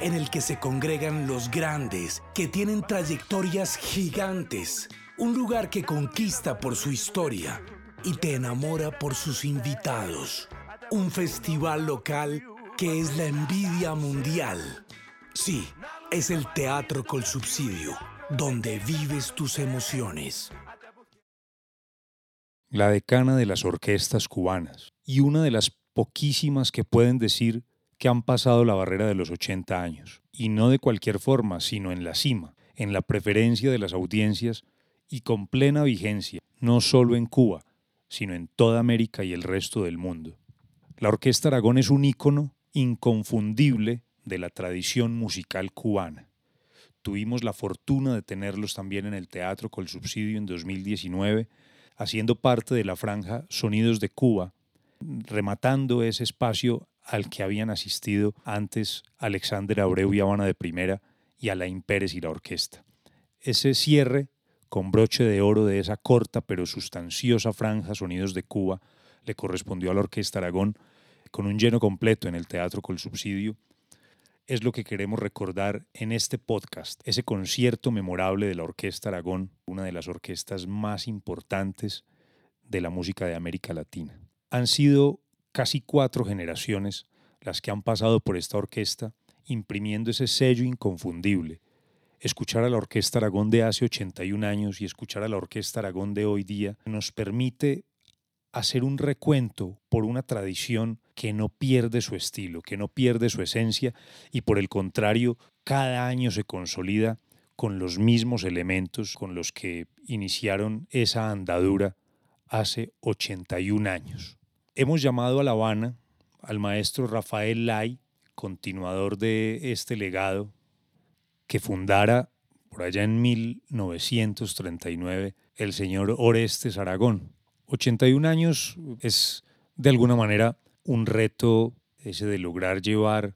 en el que se congregan los grandes, que tienen trayectorias gigantes. Un lugar que conquista por su historia y te enamora por sus invitados. Un festival local que es la envidia mundial. Sí, es el teatro con subsidio, donde vives tus emociones. La decana de las orquestas cubanas y una de las poquísimas que pueden decir que han pasado la barrera de los 80 años, y no de cualquier forma, sino en la cima, en la preferencia de las audiencias y con plena vigencia, no solo en Cuba, sino en toda América y el resto del mundo. La Orquesta Aragón es un ícono inconfundible de la tradición musical cubana. Tuvimos la fortuna de tenerlos también en el Teatro Col Subsidio en 2019, haciendo parte de la franja Sonidos de Cuba, rematando ese espacio al que habían asistido antes Alexander Abreu y Habana de Primera y Alain Pérez y la orquesta. Ese cierre con broche de oro de esa corta pero sustanciosa franja Sonidos de Cuba le correspondió a la Orquesta Aragón con un lleno completo en el Teatro Col Subsidio es lo que queremos recordar en este podcast, ese concierto memorable de la Orquesta Aragón, una de las orquestas más importantes de la música de América Latina. Han sido casi cuatro generaciones las que han pasado por esta orquesta, imprimiendo ese sello inconfundible. Escuchar a la Orquesta Aragón de hace 81 años y escuchar a la Orquesta Aragón de hoy día nos permite hacer un recuento por una tradición que no pierde su estilo, que no pierde su esencia y por el contrario, cada año se consolida con los mismos elementos con los que iniciaron esa andadura hace 81 años. Hemos llamado a La Habana al maestro Rafael Lai, continuador de este legado, que fundara por allá en 1939 el señor Orestes Aragón. 81 años es de alguna manera un reto ese de lograr llevar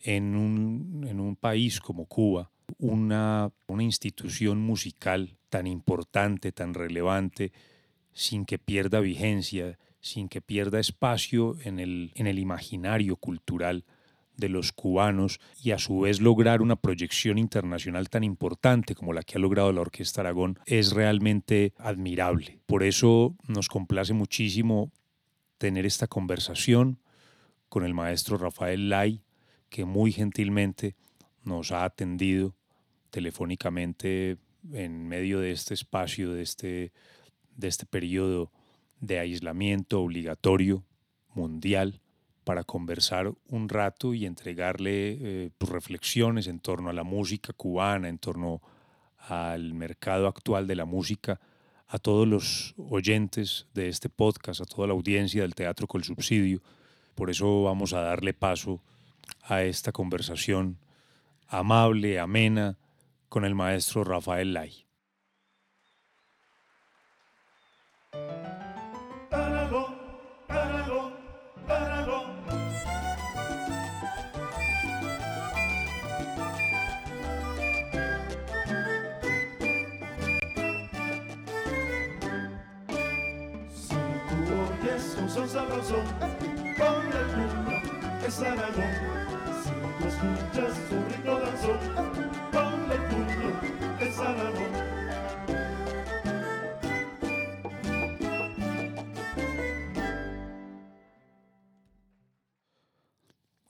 en un, en un país como Cuba una, una institución musical tan importante, tan relevante, sin que pierda vigencia, sin que pierda espacio en el, en el imaginario cultural de los cubanos y a su vez lograr una proyección internacional tan importante como la que ha logrado la Orquesta Aragón es realmente admirable. Por eso nos complace muchísimo tener esta conversación con el maestro Rafael Lai, que muy gentilmente nos ha atendido telefónicamente en medio de este espacio, de este, de este periodo de aislamiento obligatorio mundial para conversar un rato y entregarle eh, tus reflexiones en torno a la música cubana, en torno al mercado actual de la música, a todos los oyentes de este podcast, a toda la audiencia del Teatro Col Subsidio. Por eso vamos a darle paso a esta conversación amable, amena, con el maestro Rafael Lai. Son sabroso, con el mundo es Aragón. Si tú escuchas su rico danzón, con el mundo es Aragón.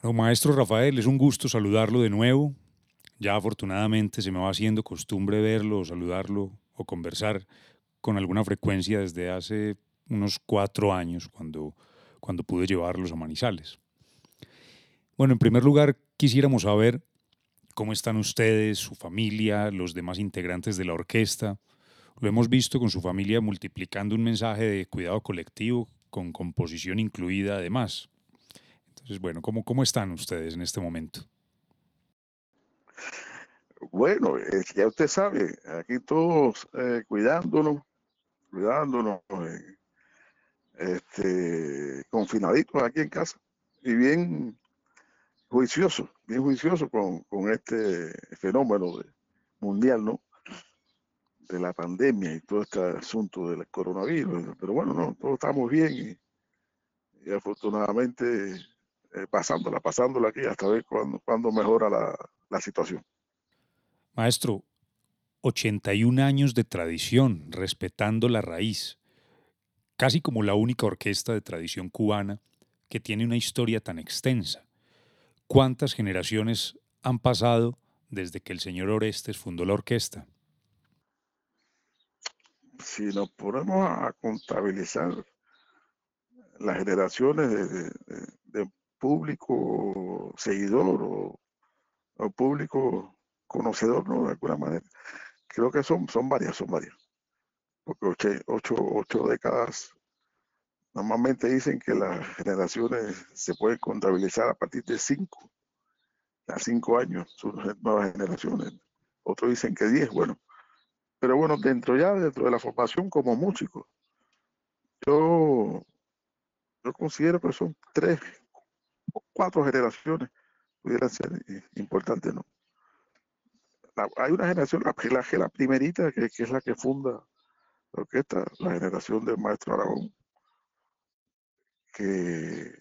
Bueno, maestro Rafael, es un gusto saludarlo de nuevo. Ya afortunadamente se me va haciendo costumbre verlo, saludarlo o conversar con alguna frecuencia desde hace unos cuatro años cuando, cuando pude llevarlos a Manizales. Bueno, en primer lugar, quisiéramos saber cómo están ustedes, su familia, los demás integrantes de la orquesta. Lo hemos visto con su familia multiplicando un mensaje de cuidado colectivo, con composición incluida además. Entonces, bueno, ¿cómo, cómo están ustedes en este momento? Bueno, ya usted sabe, aquí todos cuidándonos, cuidándonos, eh, este, confinaditos aquí en casa y bien juiciosos, bien juiciosos con, con este fenómeno mundial, ¿no? De la pandemia y todo este asunto del coronavirus. Pero bueno, no, todos estamos bien y, y afortunadamente eh, pasándola, pasándola aquí hasta ver cuándo, cuándo mejora la, la situación. Maestro, 81 años de tradición, respetando la raíz, casi como la única orquesta de tradición cubana que tiene una historia tan extensa. ¿Cuántas generaciones han pasado desde que el señor Orestes fundó la orquesta? Si nos ponemos a contabilizar las generaciones de, público seguidor o, o público conocedor, ¿no? De alguna manera, creo que son, son varias, son varias. Porque ocho, ocho, ocho décadas, normalmente dicen que las generaciones se pueden contabilizar a partir de cinco, a cinco años, surgen nuevas generaciones. Otros dicen que diez, bueno. Pero bueno, dentro ya, dentro de la formación como músico, yo, yo considero que son tres o cuatro generaciones, pudieran ser importantes, ¿no? Hay una generación, la, la, la primerita, que, que es la que funda orquesta, la generación del maestro Aragón, que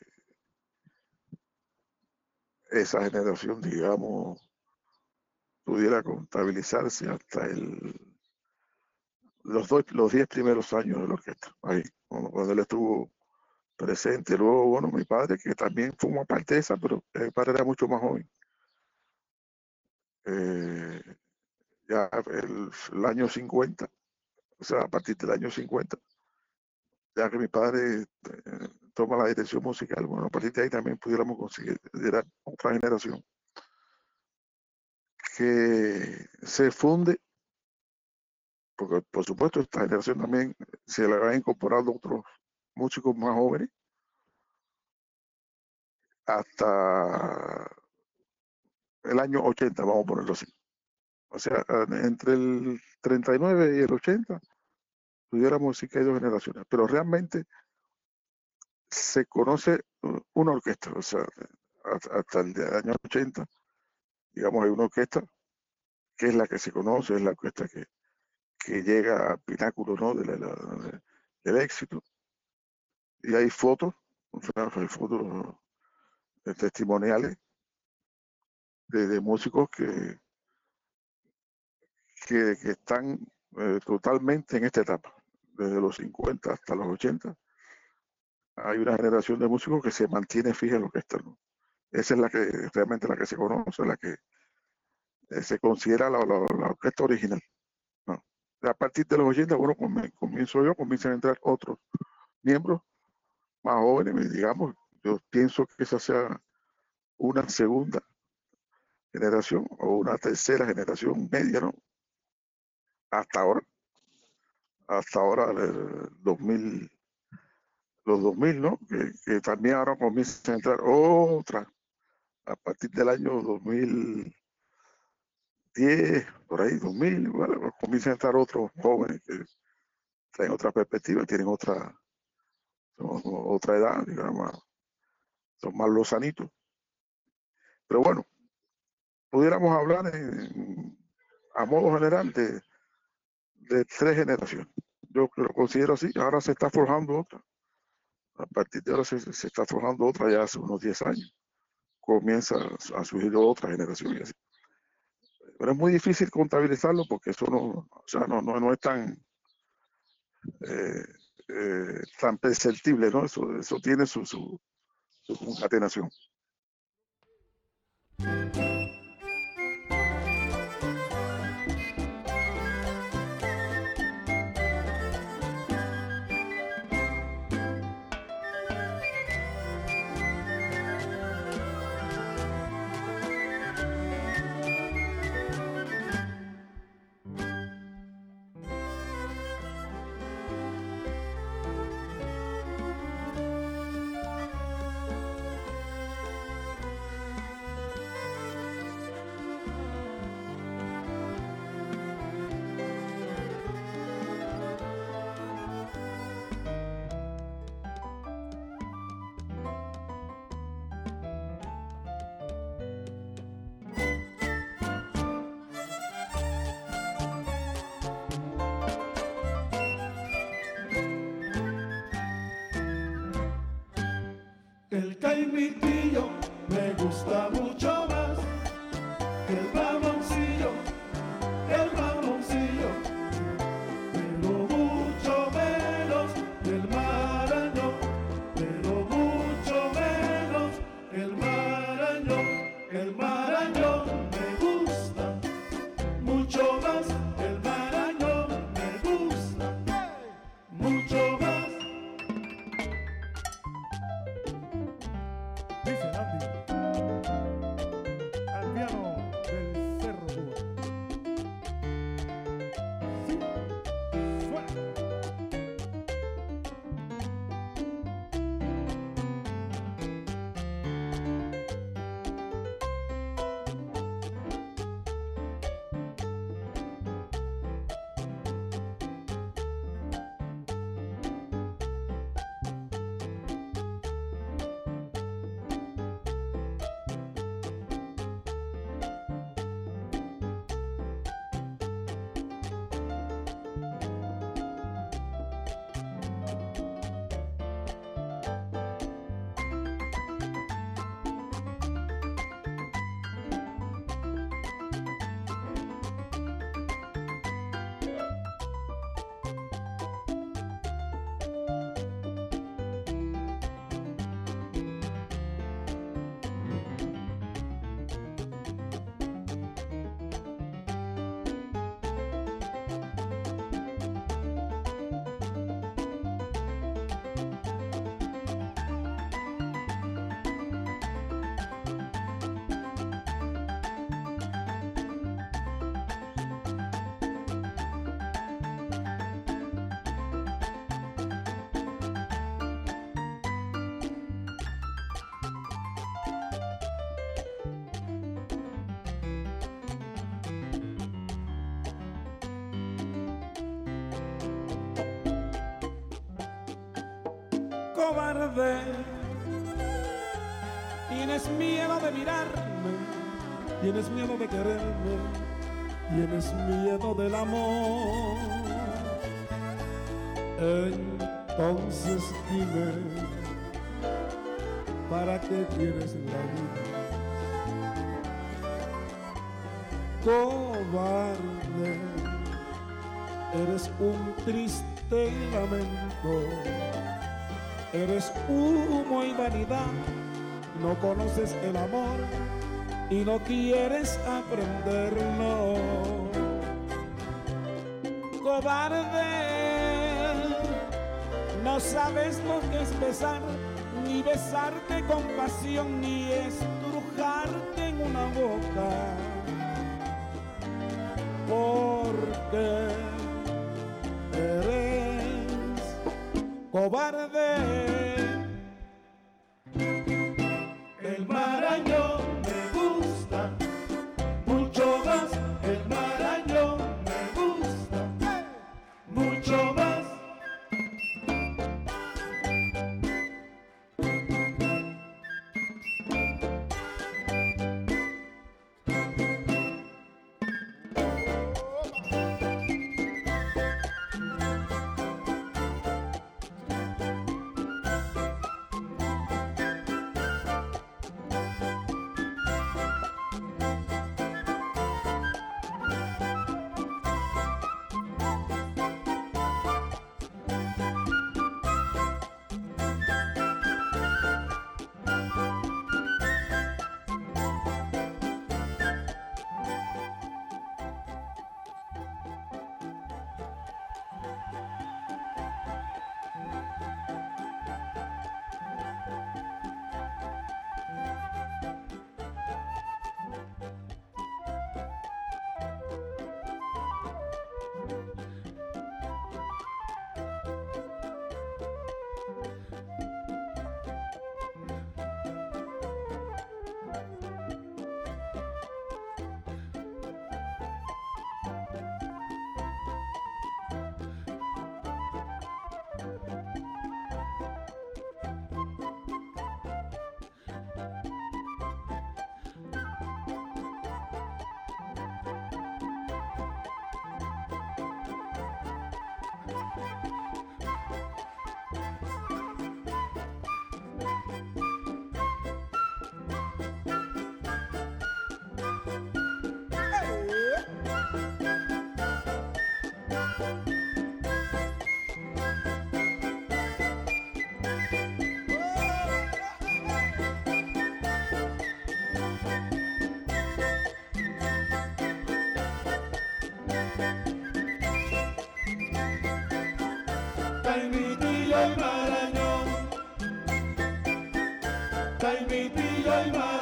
esa generación, digamos, pudiera contabilizarse hasta el, los, dos, los diez primeros años de la orquesta, ahí, cuando, él estuvo presente. Luego, bueno, mi padre, que también formó parte de esa, pero mi padre era mucho más joven. Eh, ya el, el año 50, o sea, a partir del año 50, ya que mi padre eh, toma la dirección musical, bueno, a partir de ahí también pudiéramos conseguir otra generación que se funde, porque por supuesto esta generación también se le va incorporando otros músicos más jóvenes, hasta el año 80, vamos a ponerlo así. O sea, entre el 39 y el 80, pudiéramos decir que hay dos generaciones, pero realmente se conoce una orquesta, o sea, hasta el de- año 80, digamos, hay una orquesta que es la que se conoce, es la orquesta que, que llega al pináculo ¿no? de la- de- del éxito. Y hay fotos, hay fotos eh, testimoniales de, de músicos que, que, que están eh, totalmente en esta etapa, desde los 50 hasta los 80. Hay una generación de músicos que se mantiene fija en orquesta. ¿no? Esa es la que realmente la que se conoce, la que eh, se considera la, la- orquesta original. A partir de los 80, bueno, comienzo yo, comienzan a entrar otros miembros más jóvenes, digamos, yo pienso que esa sea una segunda generación o una tercera generación media, ¿no? Hasta ahora, hasta ahora, el 2000, los 2000, ¿no? Que, también ahora comienzan a entrar otra, a partir del año 2010, por ahí, 2000, bueno, comienzan a entrar otros jóvenes que traen otra perspectiva, tienen otra, otra edad, digamos, son más lozanitos. Pero bueno, pudiéramos hablar en- a modo general de, de tres generaciones. Yo lo considero así. Ahora se está forjando otra. A partir de ahora se, se está forjando otra ya hace unos 10 años. Comienza a surgir otra generación así. Pero es muy difícil contabilizarlo porque eso no, o sea, no, no, no es tan, eh, eh, tan perceptible, ¿no? Eso, eso tiene su, su, su concatenación. cae mi tío, me gusta mucho. Cobarde. Tienes miedo de mirarme, tienes miedo de quererme, tienes miedo del amor. Entonces dime, ¿para qué quieres la vida? Cobarde, eres un triste lamento. Eres humo y vanidad, no conoces el amor y no quieres aprenderlo. Cobarde, no sabes lo que es besar, ni besarte con pasión, ni estrujarte en una boca. Porque eres cobarde. Taimitilla y Marañón, Taimitilla y Marañón.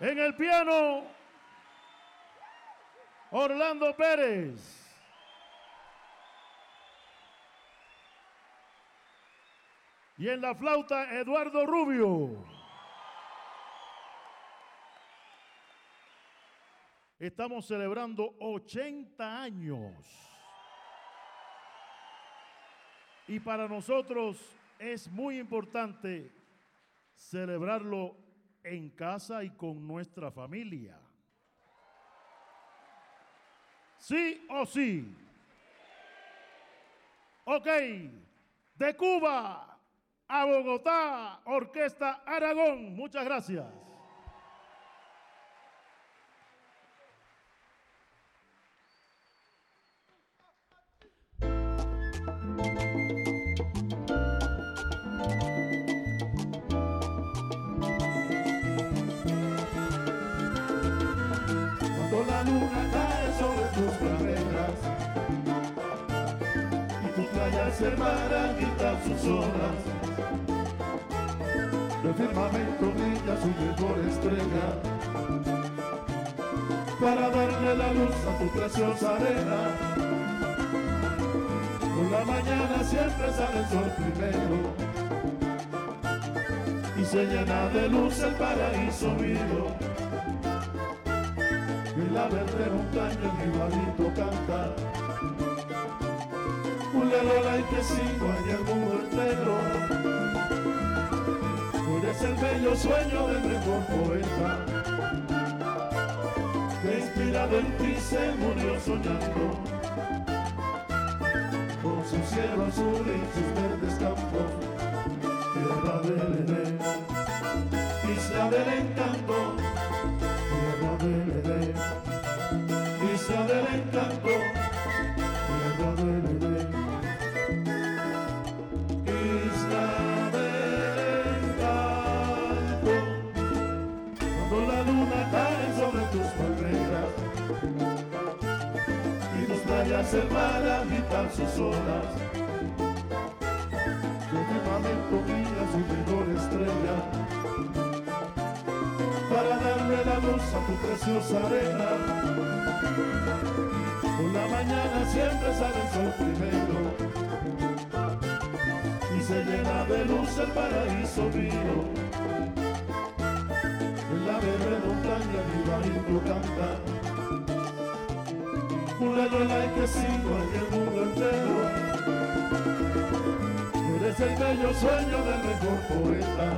En el piano, Orlando Pérez. Y en la flauta, Eduardo Rubio. Estamos celebrando 80 años. Y para nosotros es muy importante celebrarlo en casa y con nuestra familia. ¿Sí o sí? Ok, de Cuba a Bogotá, Orquesta Aragón. Muchas gracias. Hermanas quitan sus olas, el firmamento brilla su mejor estrella para darle la luz a tu preciosa arena. Por la mañana siempre sale el sol primero y se llena de luz el paraíso mío. En la verde montaña el rivalito canta Un lelola y que sigo en el mundo entero Tú eres el bello sueño del mejor poeta. Que inspirado en ti se murió soñando. Con su cielo azul y sus verdes campos Tierra del Edén. Isla del encanto tierra del Edén, isla del encanto, sus olas, de firmamento brilla su mejor estrella para darle la luz a tu preciosa arena. Por la mañana siempre sale el sol primero y se llena de luz el paraíso mío. En la verde montaña mi barito canta, una lola que sigo en el mundo entero. Eres el bello sueño del mejor poeta.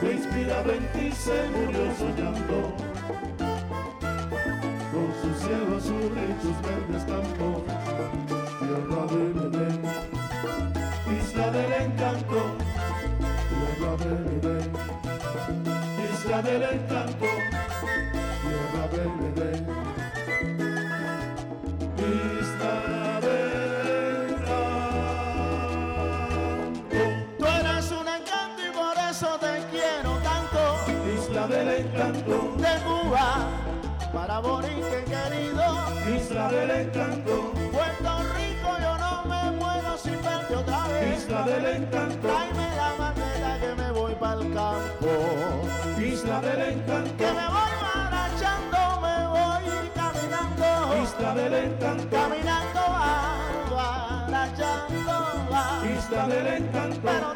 Que inspirado en ti se murió soñando. Con su cielo azul y sus verdes campos. Tierra del Edén isla del encanto. Tierra del Edén isla del encanto. Tierra del Edén encanto, De Cuba para Borique querido. isla del encanto, Puerto Rico yo no me muero sin verte otra vez. isla del encanto, Tráeme la maleta que me voy para el campo. isla del Que encanto, me voy marchando, me voy caminando. isla del encanto, Caminando va, marchando va. isla del encanto, Pero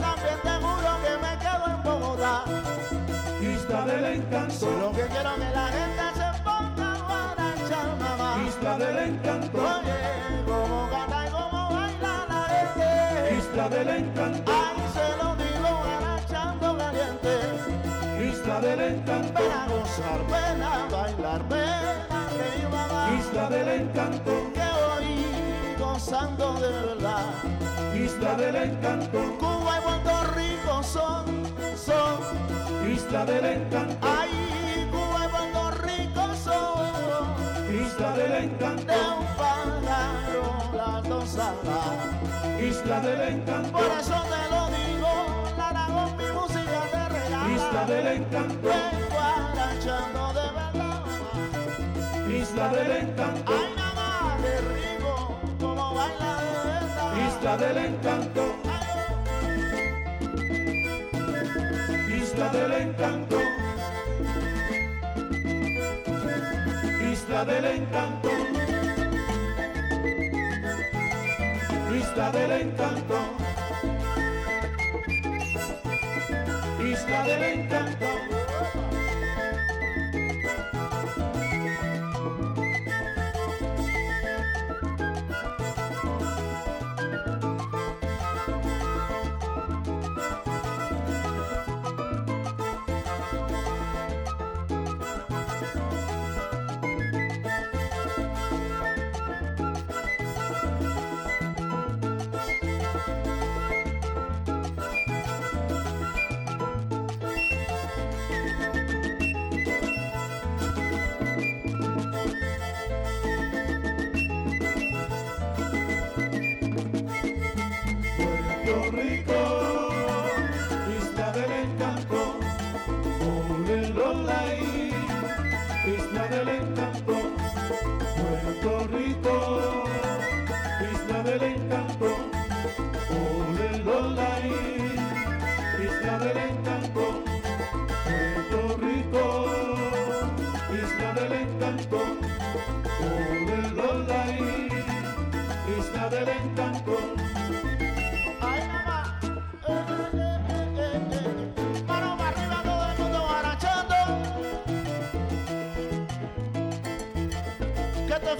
del encanto, Solo que quiero que la gente se ponga a marchar, mamá. isla del encanto, Oye, cómo canta y cómo baila la gente. isla del encanto, Ay, se lo digo marchando caliente. isla del encanto, ven a gozar, ven a bailar, ven a reír, Isla del encanto, de verdad. Isla del encanto, Cuba y Puerto Rico son, son, Isla del encanto, ay, Cuba y Puerto Rico son Isla del de encanto, un pájaro las dos alas. Isla del encanto, Por eso te lo digo, la con mi música te regala. Isla del encanto, Vengo arrachando de verdad. Isla del encanto, Ay, Isla del encanto, Isla del encanto, Isla del encanto, Isla del encanto, Isla del encanto. Puerto Rico, isla del encanto, ole lolay, isla del encanto, Puerto Rico,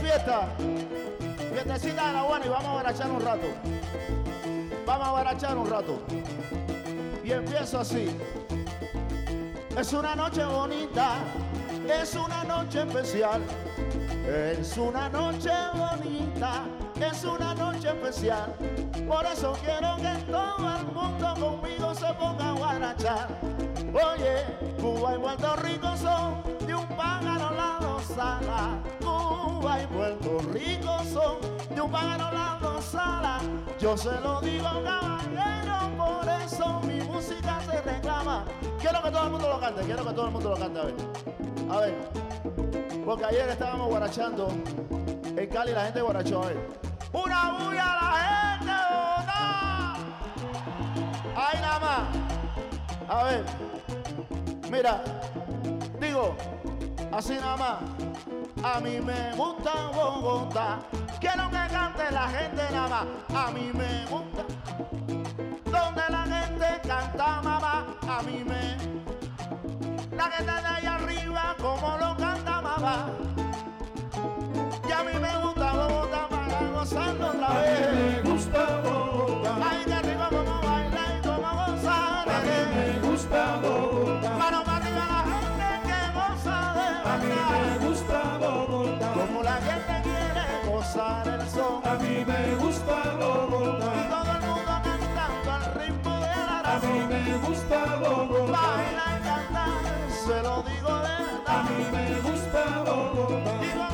fiesta? Fiestecita de la buena y vamos a barachar un rato. Vamos a barachar un rato. Y empiezo así. Es una noche bonita, es una noche especial. Es una noche bonita, es una noche especial. Por eso quiero que todo el mundo conmigo se ponga a guarachar. Oye, Cuba y Puerto Rico son de un pájaro la dos. Puerto Rico son de un pájaro la dos. Yo se lo digo caballero, por eso mi música se reclama. Quiero que todo el mundo lo cante, quiero que todo el mundo lo cante. A ver, a ver. Porque ayer estábamos guarachando en Cali, la gente guarachó. A ver. Una bulla a la gente, Bogotá. Ahí nada más. A ver. Mira. Digo, así nada más. A mí me gusta Bogotá. Quiero que cante la gente nada más. A mí me gusta. Mí me gusta Y Bogotá, todo el mundo cantando al ritmo de la a mí me gusta Bogotá, Baila y canta, se lo digo de a verdad. mí me gusta Bogotá,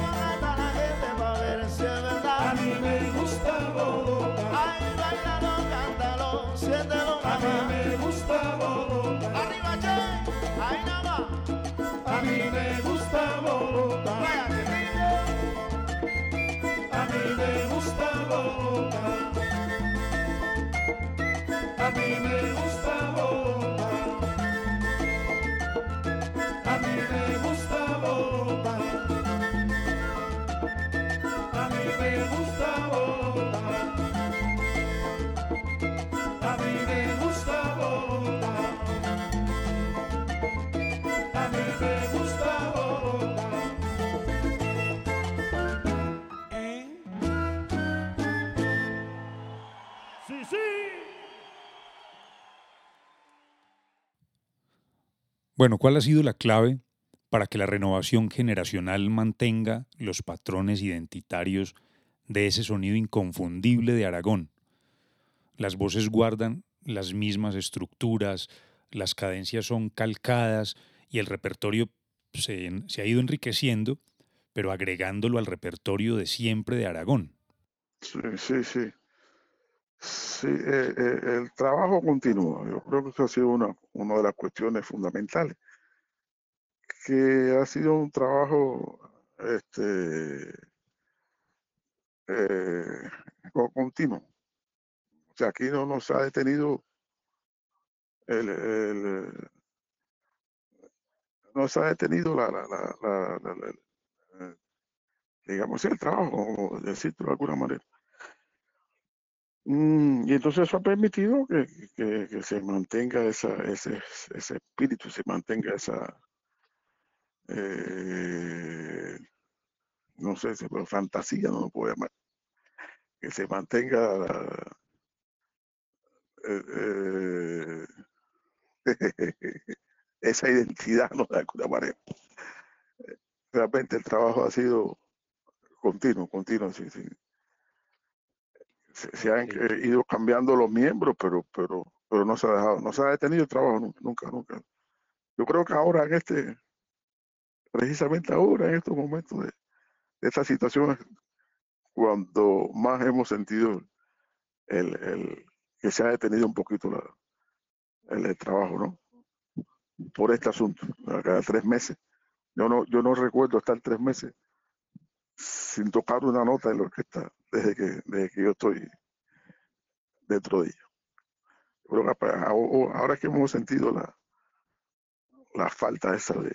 Bueno, ¿cuál ha sido la clave para que la renovación generacional mantenga los patrones identitarios de ese sonido inconfundible de Aragón? Las voces guardan las mismas estructuras, las cadencias son calcadas y el repertorio se, ha ido enriqueciendo, pero agregándolo al repertorio de siempre de Aragón. Sí, sí, sí. Sí, eh, eh, el trabajo continúa. Yo creo que eso ha sido una, de las cuestiones fundamentales. Que ha sido un trabajo este, eh, co- continuo. O sea, aquí no nos ha detenido el, el- no se ha detenido la, la, digamos, el trabajo, decirlo de alguna manera. Mm, y entonces eso ha permitido que, se mantenga esa, ese, ese espíritu, se mantenga esa, eh, no sé, fue fantasía, no lo puedo llamar, que se mantenga eh, eh, esa identidad, ¿no? De alguna manera. Realmente el trabajo ha sido continuo, continuo, sí, sí. Se, se han Sí. eh, ido cambiando los miembros, pero, pero, pero no se ha dejado, no se ha detenido el trabajo nunca, nunca, nunca. Yo creo que ahora en este, precisamente ahora, en estos momentos de, de estas situaciones, cuando más hemos sentido el, el- que se ha detenido un poquito la, el, el trabajo, ¿no? Por este asunto, cada tres meses. Yo no, yo no recuerdo estar tres meses sin tocar una nota de la orquesta desde que, desde que yo estoy dentro de ella. Que apa- ahora que hemos sentido la, la falta esa de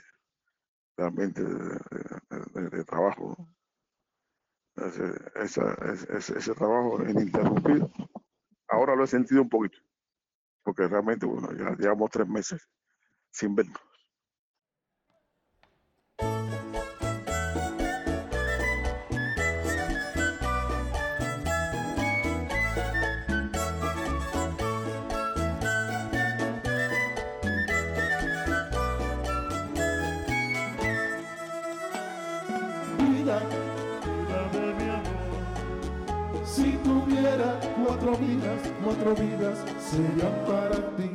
realmente de, de- trabajo, ese- ese- ese trabajo ininterrumpido. Ahora lo he sentido un poquito, porque realmente, bueno, ya llevamos tres meses sin vernos. Cuatro vidas serían para ti.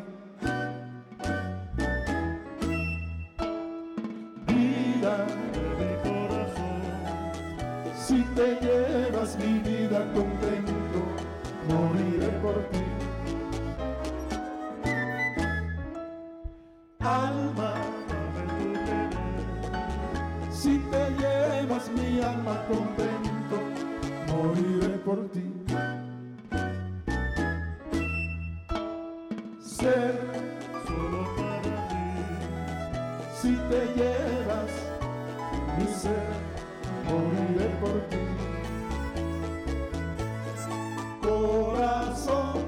Si te llevas mi ser, moriré por ti. Corazón,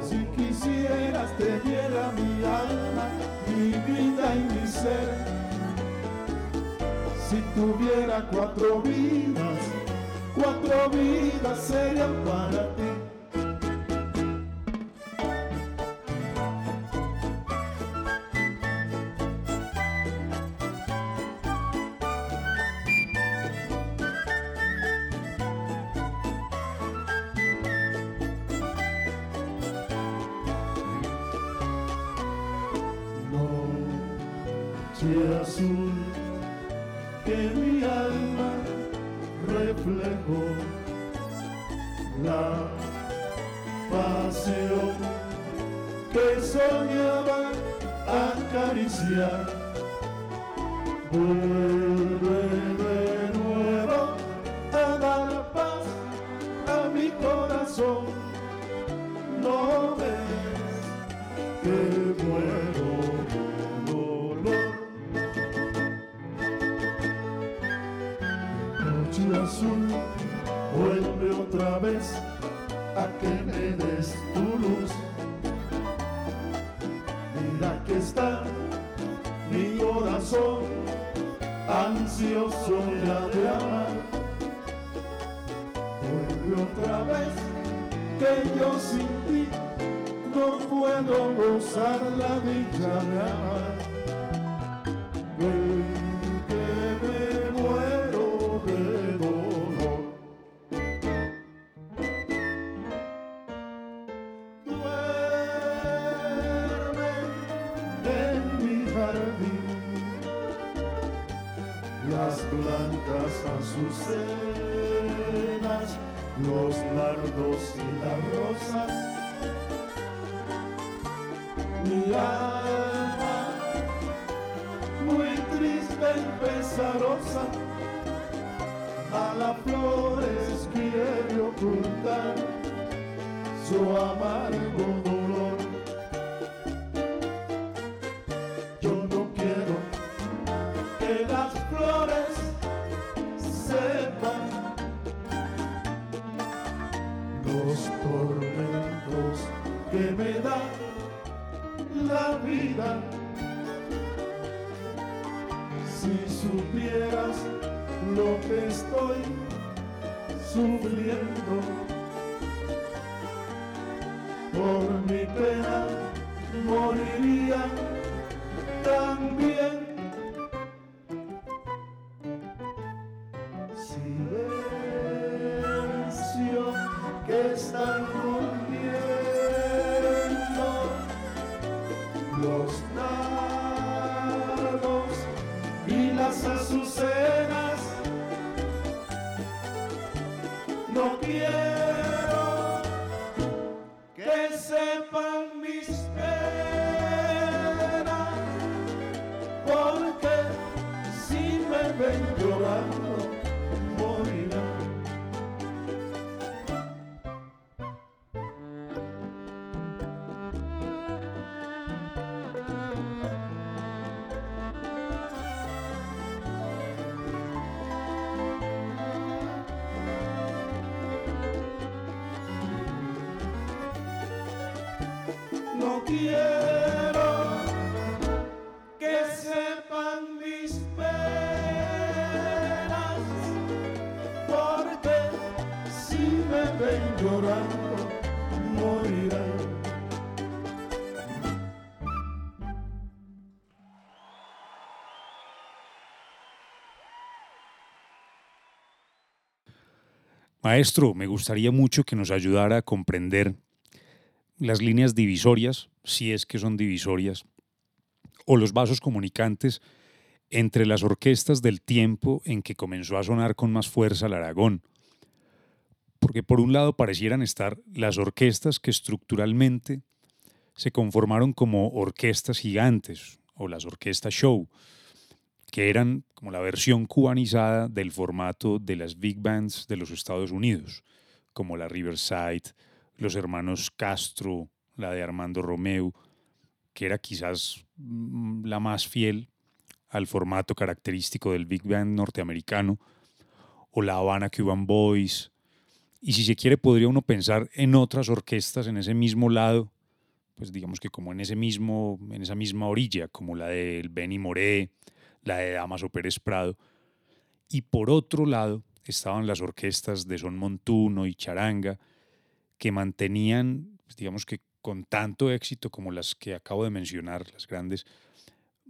Es si quisieras te diera mi alma, mi vida y mi ser. Si tuviera cuatro vidas, cuatro vidas serían para ti. Azul, vuelve otra vez a que me des tu luz. Mira que está mi corazón ansioso ya de amar. Vuelve otra vez que yo sin ti no puedo gozar la dicha de amar. Ven Si supieras lo que estoy sufriendo por mi pena, moriría también. Llorando. Maestro, me gustaría mucho que nos ayudara a comprender las líneas divisorias, si es que son divisorias, o los vasos comunicantes entre las orquestas del tiempo en que comenzó a sonar con más fuerza el Aragón. Porque por un lado parecieran estar las orquestas que estructuralmente se conformaron como orquestas gigantes o las orquestas show, que eran como la versión cubanizada del formato de las big bands de los Estados Unidos, como la Riverside, los hermanos Castro, la de Armando Romeo, que era quizás mm, la más fiel al formato característico del big band norteamericano, o la Habana Cuban Boys, y si se quiere podría uno pensar en otras orquestas en ese mismo lado, pues digamos que como en ese mismo, en esa misma orilla, como la del Benny Moré, la de Damaso Pérez Prado, y por otro lado estaban las orquestas de son montuno y charanga, que mantenían, pues, digamos que con tanto éxito como las que acabo de mencionar, las grandes,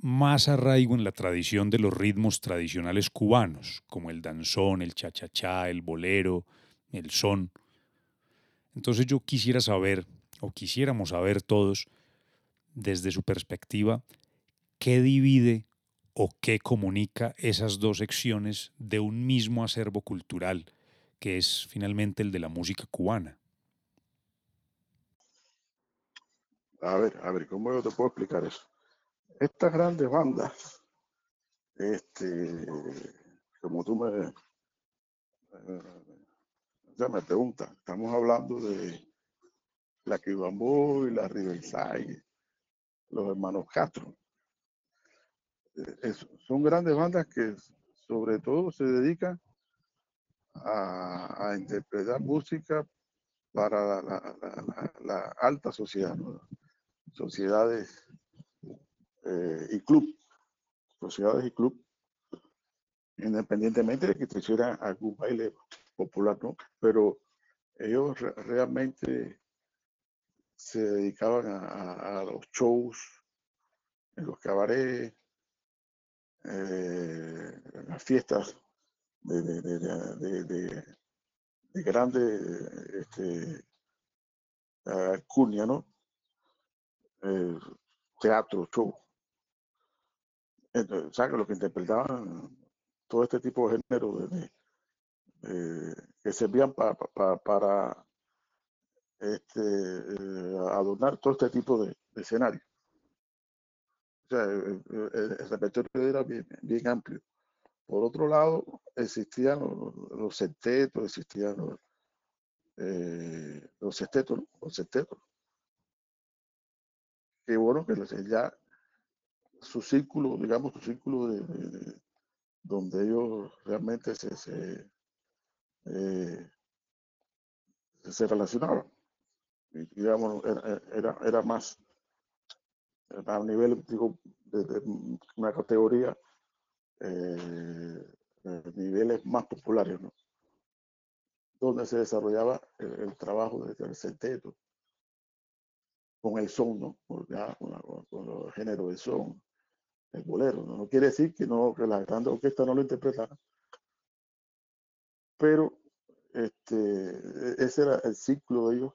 más arraigo en la tradición de los ritmos tradicionales cubanos, como el danzón, el cha-cha-cha, el bolero, el son. Entonces yo quisiera saber, o quisiéramos saber todos, desde su perspectiva, qué divide o qué comunica esas dos secciones de un mismo acervo cultural, que es finalmente el de la música cubana. A ver, a ver, ¿cómo yo te puedo explicar eso? Estas grandes bandas, este, como tú me, me preguntas, estamos hablando de la Quibambó y la Riverside, los hermanos Castro. Son grandes bandas que sobre todo se dedican a, interpretar música para la, alta sociedad, sociedades eh, y club, sociedades y club, independientemente de que te hicieran algún baile popular, ¿no? Pero ellos re- realmente se dedicaban a, los shows en los cabarets, eh, en las fiestas de, de, de, de- de- de- de grande este, alcurnia, ¿no? Eh, teatro, show. Entonces, que lo que interpretaban todo este tipo de género de, de- que servían pa- pa- pa- para este, eh, adornar todo este tipo de, de escenarios. O sea, el, el- repertorio era bien, bien amplio. Por otro lado, existían los, los septetos, existían los, eh, los sextetos, ¿no? Los sextetos. Bueno, que ya su círculo, digamos, su círculo de, de- de- donde ellos realmente se, se, eh, se relacionaban. Y, digamos, era, era, era más a nivel, digo, de, de una categoría, eh, eh, niveles más populares. Donde se desarrollaba el, trabajo desde el con el son, ¿no? Con, ya, con, la- con- los de son, el bolero, ¿no? Quiere decir que, no, que la gran orquesta no lo interpretara, pero este, e- ese era el ciclo de ellos,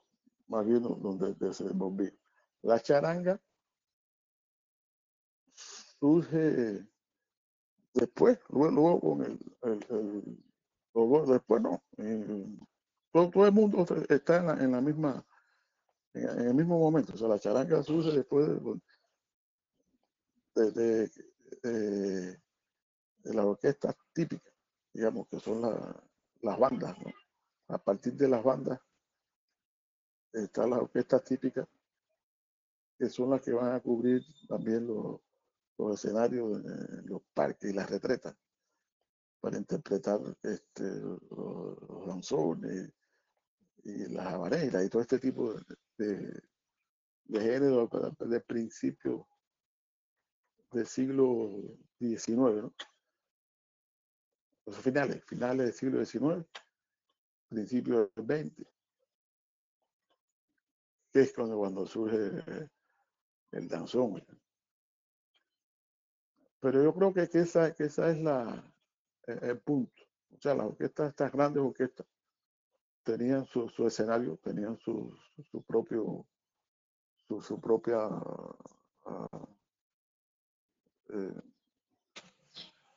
más bien donde, se desenvolvía. La charanga surge después, luego, luego con el, luego después no, eh, todo, todo el mundo está en la, en la misma, en, el mismo momento, o sea, la charanga surge después de, de, de- de- las digamos, que son la- las bandas, ¿no? A partir de las bandas están las orquestas típicas, que son las que van a cubrir también los, escenarios, los parques y las retretas, para interpretar este, los, los danzones y las habaneras y todo este tipo de, de, de género de principio del siglo XIX, ¿no? Los finales, finales del siglo XIX, principios del XX, que es cuando, cuando surge el danzón. Pero yo creo que, que esa, que esa es la, el punto. O sea, las orquestas, estas grandes orquestas, tenían su, su escenario, tenían su, su, propio, su, propia, ah, eh,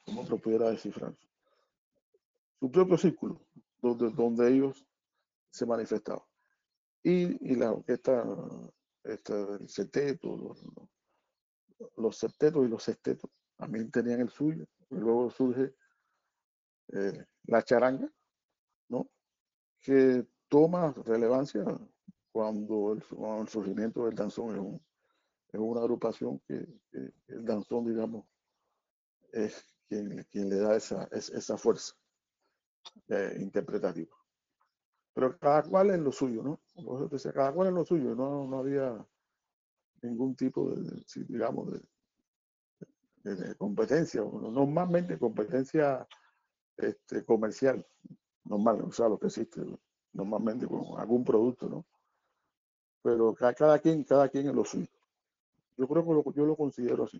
¿cómo lo pudiera decir, Franz? Su propio círculo, donde, donde ellos se manifestaban. Y, y la orquesta, esta, el septeto, los, septetos y los sextetos también tenían el suyo. Y luego surge eh, la charanga, ¿no? Que toma relevancia cuando el, surgimiento del danzón es, un- una agrupación que, que el danzón, digamos, es quien, quien le da esa, es- esa fuerza eh, interpretativa. Pero cada cual en lo suyo, ¿no? Decía, cada cual en lo suyo, no, no había ningún tipo de, digamos, de, competencia, normalmente competencia este, comercial, normal, o sea, lo que existe normalmente con algún producto, ¿no? Pero ca- cada, quien, cada quien en lo suyo. Yo creo que lo- yo lo considero así.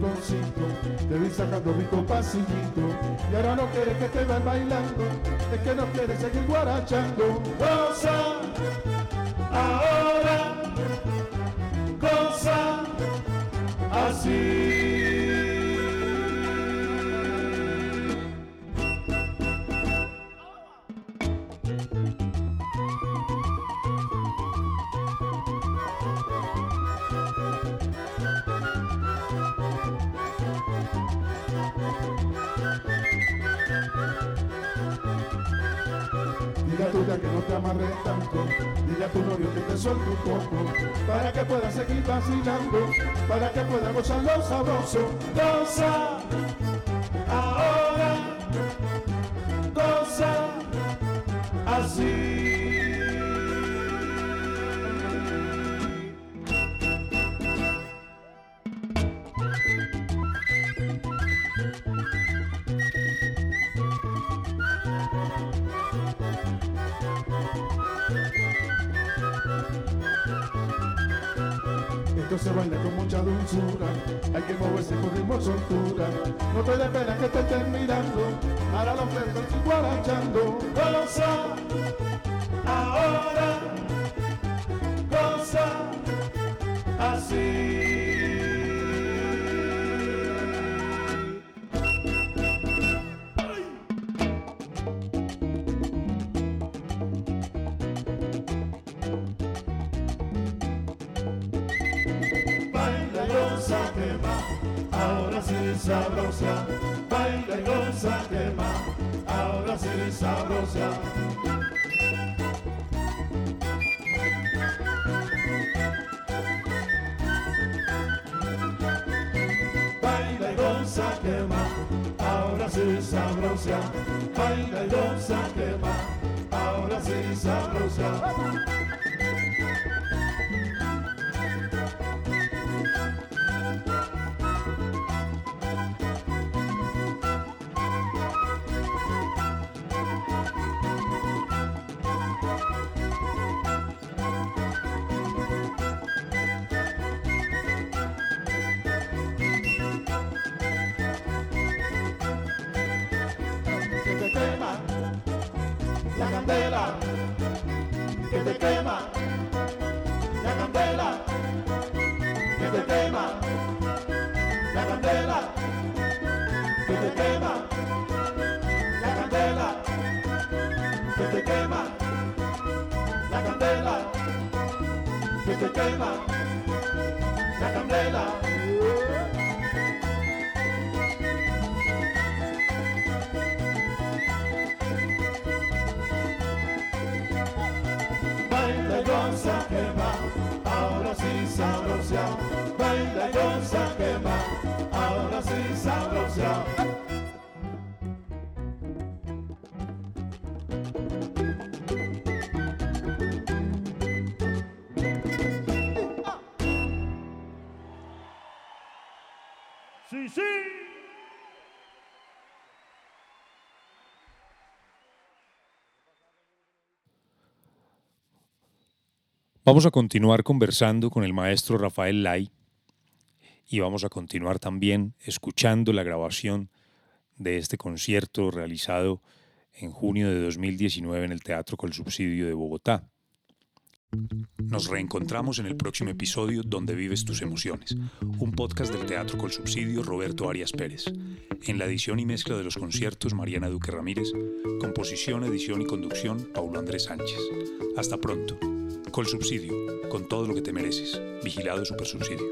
Te vi sacando mi compasillito Y ahora no quieres que te vean bailando, es que no quieres seguir guarachando. Goza, ahora, goza, así te tanto. Dile a tu novio que te suelte un poco, para que pueda seguir vacilando, para que pueda gozar lo sabroso. Goza, sí sabrosa. Baila y goza quema, ahora sí sabrosa. Baila y goza quema, ahora sí sabrosa. Baila y goza quema, ahora sí sabrosa. Que te quema la candela, que te quema la candela, que te quema la candela, que te quema la candela, que te quema la candela. Sí sabrosa. Baila y goza quema, ahora sí sabrosa. Vamos a continuar conversando con el maestro Rafael Lai y vamos a continuar también escuchando la grabación de este concierto realizado en junio de 2019 en el Teatro Col Subsidio de Bogotá. Nos reencontramos en el próximo episodio Donde vives tus emociones, un podcast del Teatro Col Subsidio Roberto Arias Pérez. En la edición y mezcla de los conciertos Mariana Duque Ramírez, composición, edición y conducción Paulo Andrés Sánchez. Hasta pronto. Col Subsidio, con todo lo que te mereces. Vigilado Supersubsidio.